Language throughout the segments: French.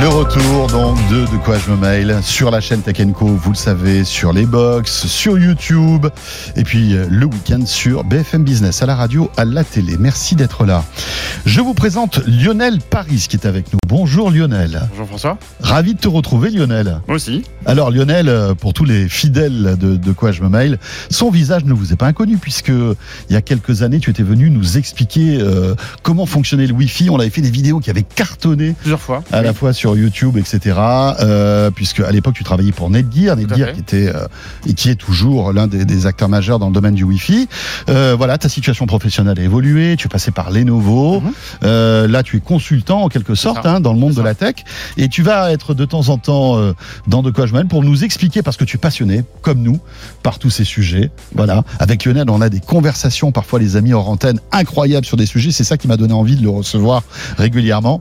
Le retour donc de De quoi je me mail sur la chaîne Tech Co, vous le savez, sur les box, sur YouTube et puis euh, le week-end sur BFM Business, à la radio, à la télé. Merci d'être là. Je vous présente Lionel Paris qui est avec nous. Bonjour Lionel. Bonjour François. Ravi de te retrouver Lionel. Moi aussi. Alors Lionel, euh, pour tous les fidèles de, de quoi je me mail, son visage ne vous est pas inconnu puisque il y a quelques années tu étais venu nous expliquer euh, comment fonctionnait le Wi-Fi. On avait fait des vidéos qui avaient cartonné Plusieurs fois. à la fois sur YouTube, etc. Euh, puisque à l'époque tu travaillais pour Netgear, Netgear qui était euh, et qui est toujours l'un des, des acteurs majeurs dans le domaine du Wi-Fi. Euh, voilà, ta situation professionnelle a évolué. Tu es passé par Lenovo. Mhm. Là, tu es consultant en quelque sorte hein, dans le monde de la tech, et tu vas être de temps en temps dans de quoi je mène pour nous expliquer parce que tu es passionné comme nous par tous ces sujets. Voilà, avec Lionel, on a des conversations parfois les amis hors antenne incroyables sur des sujets. C'est ça qui m'a donné envie de le recevoir régulièrement.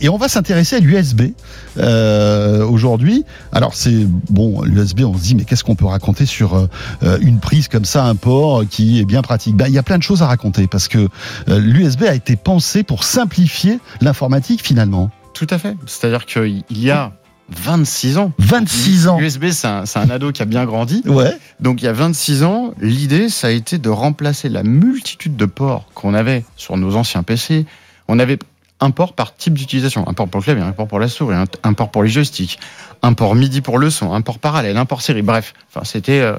Et on va s'intéresser à l'USB euh, aujourd'hui. Alors c'est bon, l'USB, on se dit mais qu'est-ce qu'on peut raconter sur euh, euh, une prise comme ça, un port qui est bien pratique? Ben, Il y a plein de choses à raconter parce que euh, l'USB a été pensé pour simplifier l'informatique finalement. Tout à fait. C'est-à-dire qu'il y a 26 ans. 26 ans. USB, c'est un, un ado qui a bien grandi. Ouais. Donc il y a 26 ans, l'idée, ça a été de remplacer la multitude de ports qu'on avait sur nos anciens PC. On avait un port par type d'utilisation. Un port pour le clavier, un port pour la souris, un, port pour les joysticks, un port MIDI pour le son, un port parallèle, un port série. Bref, enfin, c'était euh,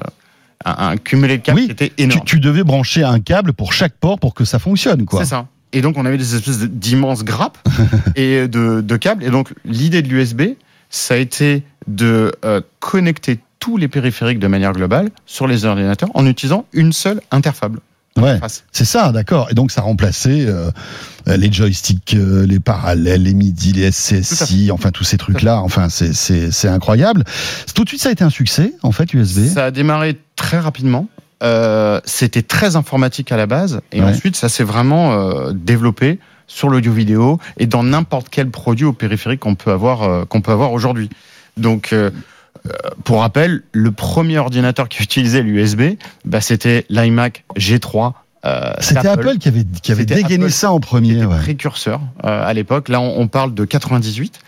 un, un cumulé de câbles Oui, qui était énorme. tu devais brancher un câble pour chaque port pour que ça fonctionne quoi. C'est ça. Et donc, on avait des espèces d'immenses grappes et de, de câbles. Et donc, l'idée de l'USB, ça a été de euh, connecter tous les périphériques de manière globale sur les ordinateurs en utilisant une seule interface. Ouais. C'est ça, d'accord. Et donc ça remplaçait euh, euh, les joysticks, euh, les parallèles, les MIDI, les SCSI, enfin tous ces trucs-là. Enfin, c'est c'est c'est incroyable. Tout de suite, ça a été un succès, en fait, USB. Ça a démarré très rapidement. Euh, C'était très informatique à la base. Et Ouais. ensuite, ça s'est vraiment euh, développé sur l'audio-vidéo et dans n'importe quel produit au périphérique qu'on peut avoir, euh, qu'on peut avoir aujourd'hui. Donc, pour rappel, le premier ordinateur qui utilisait l'USB, bah, c'était l'iMac G3. euh, C'était Apple. qui avait qui avait C'était dégainé Apple ça en premier. était ouais. précurseur euh, à l'époque. Là, on, on parle de 98.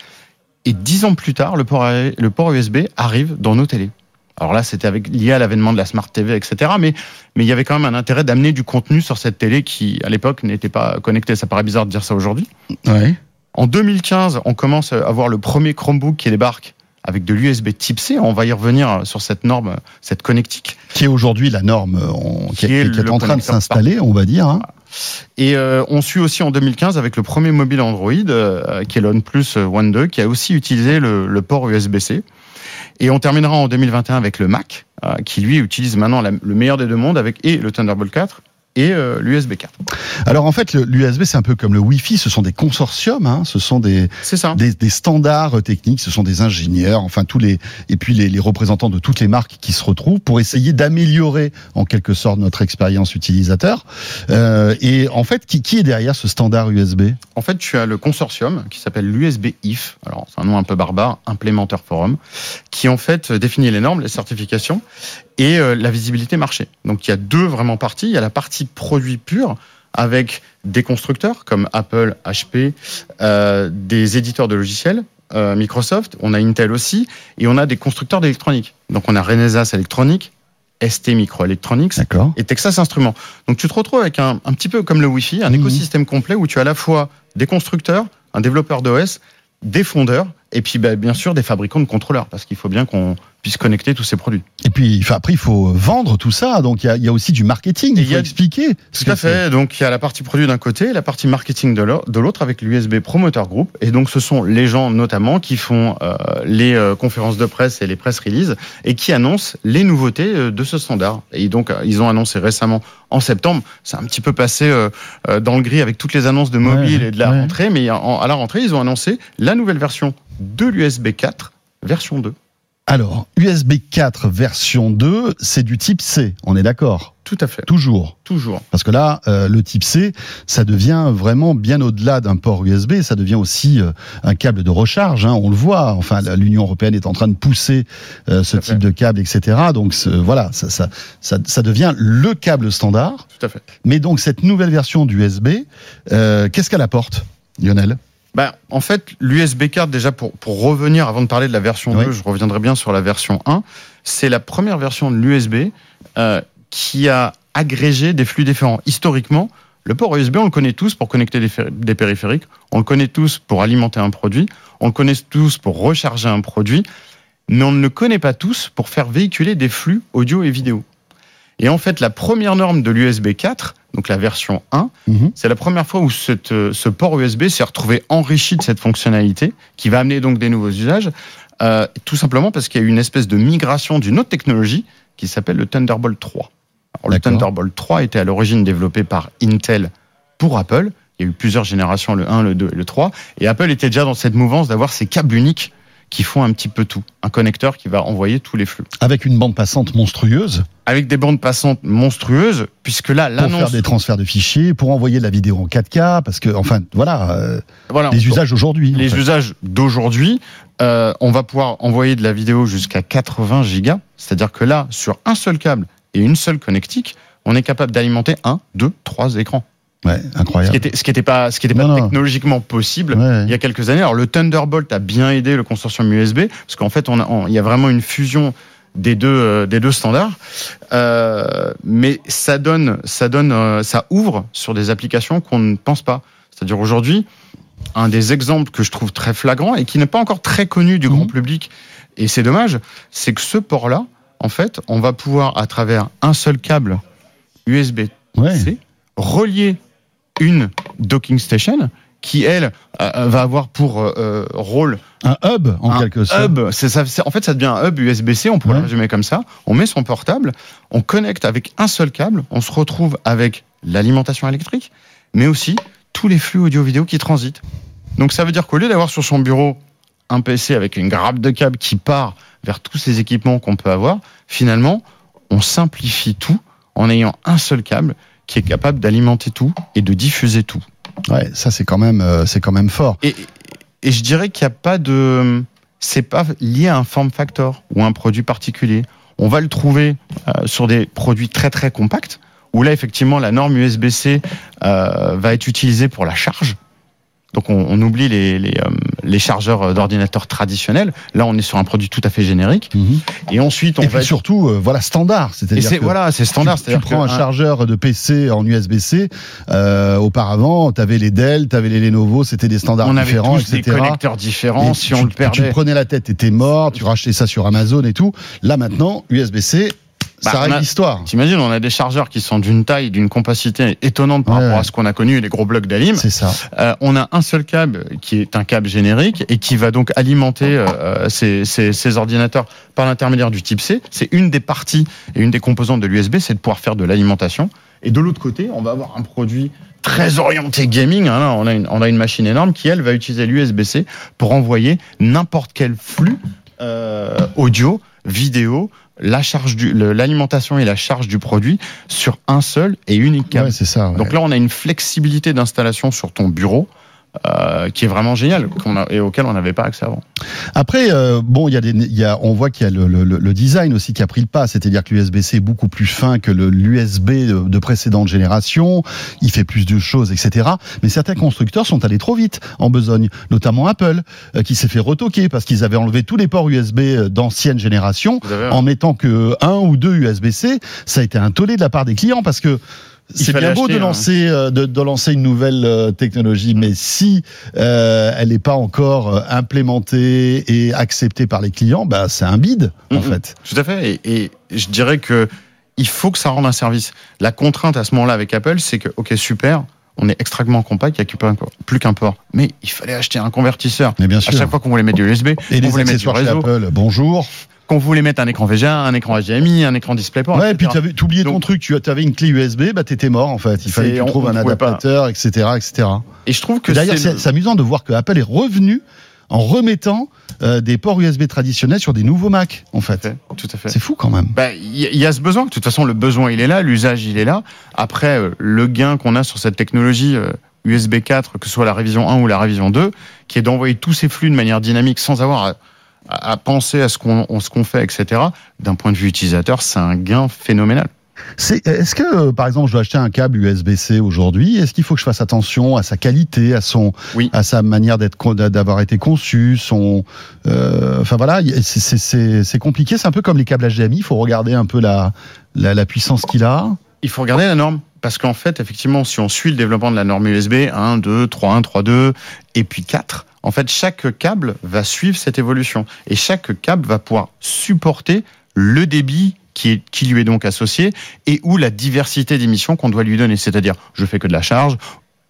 Et dix ans plus tard, le port, le port USB arrive dans nos télés. Alors là, c'était avec lié à l'avènement de la Smart TV, etc. Mais mais il y avait quand même un intérêt d'amener du contenu sur cette télé qui, à l'époque, n'était pas connectée. Ça paraît bizarre de dire ça aujourd'hui. Ouais. En 2015, on commence à avoir le premier Chromebook qui débarque avec de l'USB Type C. On va y revenir sur cette norme, cette connectique. Qui est aujourd'hui la norme, euh, on- qui, Qui est, qui en train de s'installer, on va dire. hein. Et euh, on suit aussi en 2015 avec le premier mobile Android, euh, qui est l'OnePlus One 2, qui a aussi utilisé le, le port USB-C. Et on terminera en 2021 avec le Mac, euh, qui lui utilise maintenant la- le meilleur des deux mondes avec et le Thunderbolt 4 et euh, l'USB 4. Alors en fait, l'USB, c'est un peu comme le Wi-Fi. Ce sont des consortiums, hein, ce sont des, C'est ça. des, des standards techniques, ce sont des ingénieurs, enfin tous les et puis les, les représentants de toutes les marques qui se retrouvent pour essayer d'améliorer en quelque sorte notre expérience utilisateur. Euh, et en fait, qui, qui est derrière ce standard USB En fait, tu as le consortium qui s'appelle l'USB IF. Alors, c'est un nom un peu barbare, Implémentaire Forum, qui en fait définit les normes, les certifications et euh, la visibilité marché. Donc, il y a deux vraiment parties. Il y a la partie produit pur avec des constructeurs comme Apple, HP, euh, des éditeurs de logiciels, euh, Microsoft, on a Intel aussi, et on a des constructeurs d'électronique. Donc, on a Renesas Electronics, ST Microelectronics, et Texas Instruments. Donc tu te retrouves avec un, un petit peu comme le Wi-Fi, un Mhm. écosystème complet où tu as à la fois des constructeurs, un développeur d'OS, des fondeurs, et puis bah, bien sûr des fabricants de contrôleurs, parce qu'il faut bien qu'on puisse connecter tous ces produits. Et puis après, il faut vendre tout ça. Donc il y a, il y a aussi du marketing. Et Il il y faut a- expliquer. ce Tout à fait. Donc il y a la partie produit d'un côté, la partie marketing de l'au- de l'autre avec l'USB Promoter Group. Et donc ce sont les gens notamment qui font euh, les euh, conférences de presse et les press releases et qui annoncent les nouveautés euh, de ce standard. Et donc ils ont annoncé récemment en septembre. C'est un petit peu passé euh, dans le gris avec toutes les annonces de mobile Ouais, et de la ouais. rentrée, mais en- à la rentrée ils ont annoncé la nouvelle version de l'USB 4, version 2. Alors, USB 4 version 2, c'est du type C, on est d'accord? Tout à fait. Toujours? Toujours. Parce que là, euh, le type C, ça devient vraiment bien au-delà d'un port USB, ça devient aussi euh, un câble de recharge, hein, on le voit. Enfin, l'Union européenne est en train de pousser euh, ce type fait. de câble, etc. Donc voilà, ça, ça, ça, ça devient le câble standard. Tout à fait. Mais donc cette nouvelle version d'USB, euh, qu'est-ce qu'elle apporte, Lionel? Ben, en fait, l'USB card, déjà, pour, pour revenir, avant de parler de la version Oui. 2, je reviendrai bien sur la version 1. C'est la première version de l'USB euh, qui a agrégé des flux différents. Historiquement, le port USB, on le connaît tous pour connecter des périphériques, on le connaît tous pour alimenter un produit, on le connaît tous pour recharger un produit, mais on ne le connaît pas tous pour faire véhiculer des flux audio et vidéo. Et en fait, la première norme de l'USB 4, donc la version 1, Mhm. c'est la première fois où cette, euh, ce port USB s'est retrouvé enrichi de cette fonctionnalité, qui va amener donc des nouveaux usages, euh, tout simplement parce qu'il y a eu une espèce de migration d'une autre technologie qui s'appelle le Thunderbolt 3. Alors, le. Thunderbolt 3 était à l'origine développé par Intel pour Apple. Il y a eu plusieurs générations, le 1, le 2 et le 3. Et Apple était déjà dans cette mouvance d'avoir ces câbles uniques qui font un petit peu tout. Un connecteur qui va envoyer tous les flux. Avec une bande passante monstrueuse Avec des bandes passantes monstrueuses, puisque là, pour faire l'annonce... des transferts de fichiers, pour envoyer de la vidéo en 4K, parce que enfin voilà, euh, Voilà, les usages aujourd'hui. les fait. usages d'aujourd'hui, euh, on va pouvoir envoyer de la vidéo jusqu'à 80 gigas. C'est-à-dire que là, sur un seul câble et une seule connectique, on est capable d'alimenter un, deux, trois écrans. Ouais, Ce incroyable. qui était, ce qui était pas, ce qui était pas Non, technologiquement possible. Ouais. Il y a quelques années. Alors le Thunderbolt a bien aidé le consortium USB parce qu'en fait, on a, on- il y a vraiment une fusion des deux, euh, des deux standards. Euh, mais ça donne, ça donne, euh, ça ouvre sur des applications qu'on ne pense pas. C'est-à-dire aujourd'hui, un des exemples que je trouve très flagrant et qui n'est pas encore très connu du grand public, et c'est dommage, c'est que ce port-là, en fait, on va pouvoir à travers un seul câble USB-C Ouais. relier une docking station qui elle euh, va avoir pour euh, euh, rôle Un hub en un quelque sorte. hub. Ça, en fait, ça devient un hub USB-C. On pourrait Ouais. le résumer comme ça. On met son portable, on connecte avec un seul câble, on se retrouve avec l'alimentation électrique, mais aussi tous les flux audio-vidéo qui transitent. Donc ça veut dire qu'au lieu d'avoir sur son bureau un PC avec une grappe de câbles qui part vers tous ces équipements qu'on peut avoir, finalement, on simplifie tout en ayant un seul câble qui est capable d'alimenter tout et de diffuser tout. Ouais, ça c'est quand même euh, c'est quand même fort. Et, et je dirais qu'il n'y a pas de. C'est pas lié à un form factor ou un produit particulier. On va le trouver euh, sur des produits très très compacts où là effectivement la norme USB-C euh, va être utilisée pour la charge. Donc on, on oublie les, les, euh, les chargeurs d'ordinateurs traditionnels. Là on est sur un produit tout à fait générique. Mhm. Et ensuite on Et va. puis surtout, euh, voilà standard, c'est-à-dire c'est que voilà, c'est standard. Tu, tu prends un chargeur de PC en USB-C. Euh, auparavant, tu avais les Dell, tu avais les Lenovo, c'était des standards on avait différents, tous des etc. connecteurs différents. Et si tu, on le tu perdait, te prenais la tête, t'étais mort, tu rachetais ça sur Amazon et tout. Là maintenant, USB-C, Bah, ça règle a- l'histoire. T'imagines, on a des chargeurs qui sont d'une taille, d'une compacité étonnante par Ouais, rapport ouais. à ce qu'on a connu, les gros blocs d'alim. C'est ça. Euh, on a un seul câble qui est un câble générique et qui va donc alimenter euh, ces, ces- ces ordinateurs par l'intermédiaire du type C. C'est une des parties et une des composantes de l'USB, c'est de pouvoir faire de l'alimentation. Et de l'autre côté, on va avoir un produit très orienté gaming. hein. On, a une, on a une machine énorme qui, elle, va utiliser l'USB-C pour envoyer n'importe quel flux euh, audio, vidéo, la charge du, l'alimentation et la charge du produit sur un seul et unique câble. Ouais, c'est ça. ouais. Donc là, on a une flexibilité d'installation sur ton bureau euh, qui est vraiment géniale qu'on a, et auquel on n'avait pas accès avant. Après, euh, bon, il y a des, y a, on voit qu'il y a le, le- le design aussi qui a pris le pas, c'est-à-dire que l'USB-C est beaucoup plus fin que le- l'USB de, de précédente génération. Il fait plus de choses, etc. Mais certains constructeurs sont allés trop vite en besogne, notamment Apple, euh, qui s'est fait retoquer parce qu'ils avaient enlevé tous les ports USB d'ancienne génération en mettant que un ou deux USB-C. Ça a été un tollé de la part des clients parce que c'est bien beau de hein. lancer, euh, de, de lancer une nouvelle euh, technologie, mais si euh, elle n'est pas encore implémentée et acceptée par les clients, bah, c'est un bide, en Mhm. fait. Tout à fait. Et, et je dirais que il faut que ça rende un service. La contrainte à ce moment-là avec Apple, c'est que, ok, super, on est extrêmement compact, il n'y a plus qu'un port. Mais il fallait acheter un convertisseur. Mais bien À sûr. chaque fois qu'on voulait mettre du USB, Et qu'on les voulait mettre du réseau, Apple, bonjour. Qu'on voulait mettre un écran VGA, un écran HDMI, un écran DisplayPort. Ouais, et puis tu oublié ton truc, tu avais une clé USB, bah t'étais mort en fait. Il fallait que tu trouves un pas. adaptateur, etc., etc. Et je trouve que D'ailleurs, c'est amusant de voir que Apple est revenu en remettant euh, des ports USB traditionnels sur des nouveaux Mac, en fait. Tout à fait. C'est fou quand même. Bah, Il y, a- il y a ce besoin. De toute façon, le besoin, il est là, l'usage, il est là. Après, euh, le gain qu'on a sur cette technologie euh, USB 4, que ce soit la révision 1 ou la révision 2, qui est d'envoyer tous ces flux de manière dynamique sans avoir à, penser à ce qu'on qu'on fait, etc. D'un point de vue utilisateur, c'est un gain phénoménal. Est-ce que, euh, par exemple, je dois acheter un câble USB-C aujourd'hui Est-ce qu'il faut que je fasse attention à sa qualité, à son, Oui. à sa manière d'être, d'avoir été conçu, son, euh, enfin voilà, c'est- compliqué. C'est un peu comme les câbles HDMI. Il faut regarder un peu la, la, la puissance qu'il a. Il faut regarder la norme. Parce qu'en fait, effectivement, si on suit le développement de la norme USB 1, 2, 3.1, 3.2 et puis 4, en fait, chaque câble va suivre cette évolution. Et chaque câble va pouvoir supporter le débit qui, est, qui lui est donc associé et ou la diversité d'émissions qu'on doit lui donner. C'est-à-dire, je fais que de la charge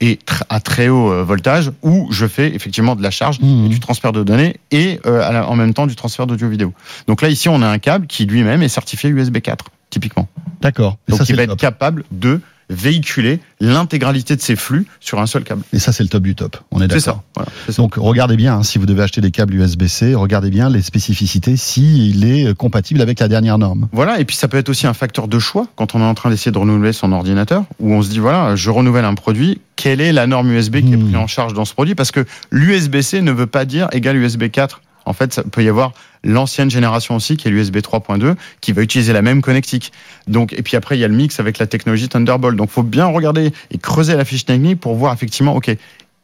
et à très haut euh, voltage ou je fais effectivement de la charge Mhm. et du transfert de données et euh, en même temps du transfert d'audio-vidéo. Donc là, ici, on a un câble qui lui-même est certifié USB 4, typiquement. D'accord. Donc ça, il va être top. capable de véhiculer l'intégralité de ses flux sur un seul câble. Et ça, c'est le top du top. On est C'est d'accord. ça. Voilà, c'est ça. Donc regardez bien, hein, si vous devez acheter des câbles USB-C, regardez bien les spécificités, s'il est euh, compatible avec la dernière norme. Voilà, et puis ça peut être aussi un facteur de choix quand on est en train d'essayer de renouveler son ordinateur, où on se dit voilà, je renouvelle un produit, quelle est la norme USB qui est Hmm. prise en charge dans ce produit? Parce que l'USB-C ne veut pas dire égal USB 4. En fait, ça peut y avoir l'ancienne génération aussi, qui est l'USB 3.2, qui va utiliser la même connectique. Donc, et puis après, il y a le mix avec la technologie Thunderbolt. Donc, faut bien regarder et creuser la fiche technique pour voir effectivement, ok,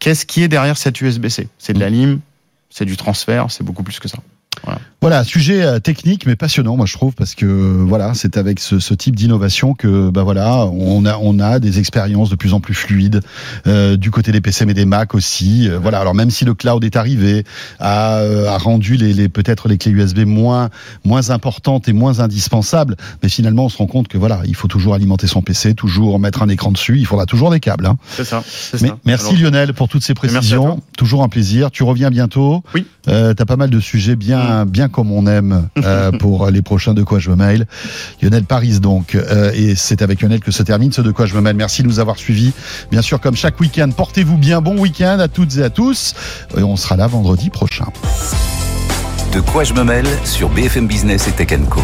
qu'est-ce qui est derrière cette USB-C C'est de la lime, c'est du transfert, c'est beaucoup plus que ça. Voilà, sujet euh, technique mais passionnant, moi je trouve, parce que euh, voilà, c'est avec ce, ce type d'innovation que bah voilà, on a on a des expériences de plus en plus fluides euh, du côté des PC mais des Mac aussi. Euh, voilà, alors même si le cloud est arrivé, a, a rendu les, les peut-être les clés USB moins moins importantes et moins indispensables, mais finalement on se rend compte que voilà, il faut toujours alimenter son PC, toujours mettre un écran dessus, il faudra toujours des câbles. Hein. C'est ça. c'est Mais ça. merci Alors, Lionel pour toutes ces précisions. Toujours un plaisir. Tu reviens bientôt. Oui. Euh, T'as pas mal de sujets bien, bien comme on aime euh, pour les prochains de quoi je me mail. Lionel Paris donc, euh, et c'est avec Lionel que se termine ce de quoi je me mail. Merci de nous avoir suivis. Bien sûr, comme chaque week-end, portez-vous bien. Bon week-end à toutes et à tous. Et on sera là vendredi prochain. De quoi je me mêle sur BFM Business et Tech Co.